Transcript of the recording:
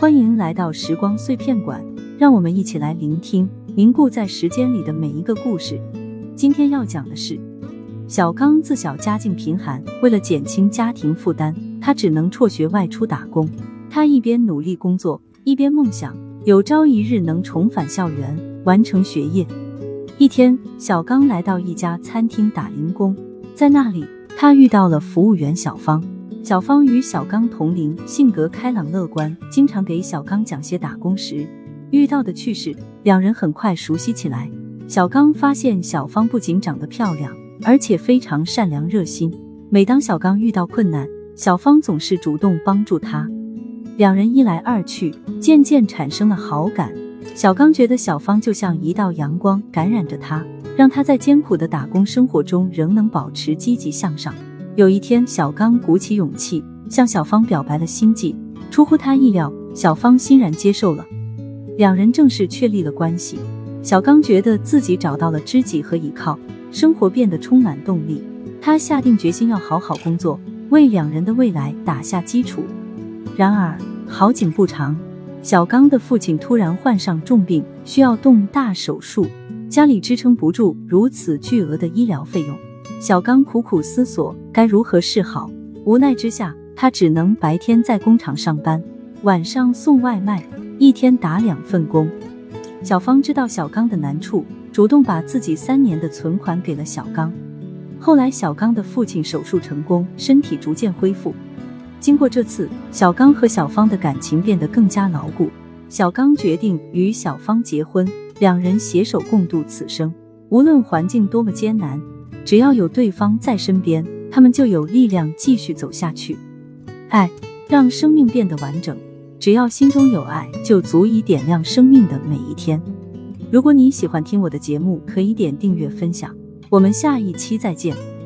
欢迎来到时光碎片馆，让我们一起来聆听凝固在时间里的每一个故事。今天要讲的是，小刚自小家境贫寒，为了减轻家庭负担，他只能辍学外出打工。他一边努力工作，一边梦想有朝一日能重返校园，完成学业。一天，小刚来到一家餐厅打零工，在那里，他遇到了服务员小芳。小芳与小刚同龄，性格开朗乐观，经常给小刚讲些打工时遇到的趣事，两人很快熟悉起来。小刚发现小芳不仅长得漂亮，而且非常善良热心。每当小刚遇到困难，小芳总是主动帮助他。两人一来二去，渐渐产生了好感。小刚觉得小芳就像一道阳光，感染着他，让他在艰苦的打工生活中仍能保持积极向上。有一天，小刚鼓起勇气向小芳表白了心迹，出乎他意料，小芳欣然接受了，两人正式确立了关系。小刚觉得自己找到了知己和依靠，生活变得充满动力。他下定决心要好好工作，为两人的未来打下基础。然而好景不长，小刚的父亲突然患上重病，需要动大手术，家里支撑不住如此巨额的医疗费用。小刚苦苦思索该如何是好，无奈之下，他只能白天在工厂上班，晚上送外卖，一天打两份工。小芳知道小刚的难处，主动把自己三年的存款给了小刚。后来，小刚的父亲手术成功，身体逐渐恢复。经过这次，小刚和小芳的感情变得更加牢固。小刚决定与小芳结婚，两人携手共度此生。无论环境多么艰难。只要有对方在身边，他们就有力量继续走下去。爱让生命变得完整，只要心中有爱，就足以点亮生命的每一天。如果你喜欢听我的节目，可以点订阅分享。我们下一期再见。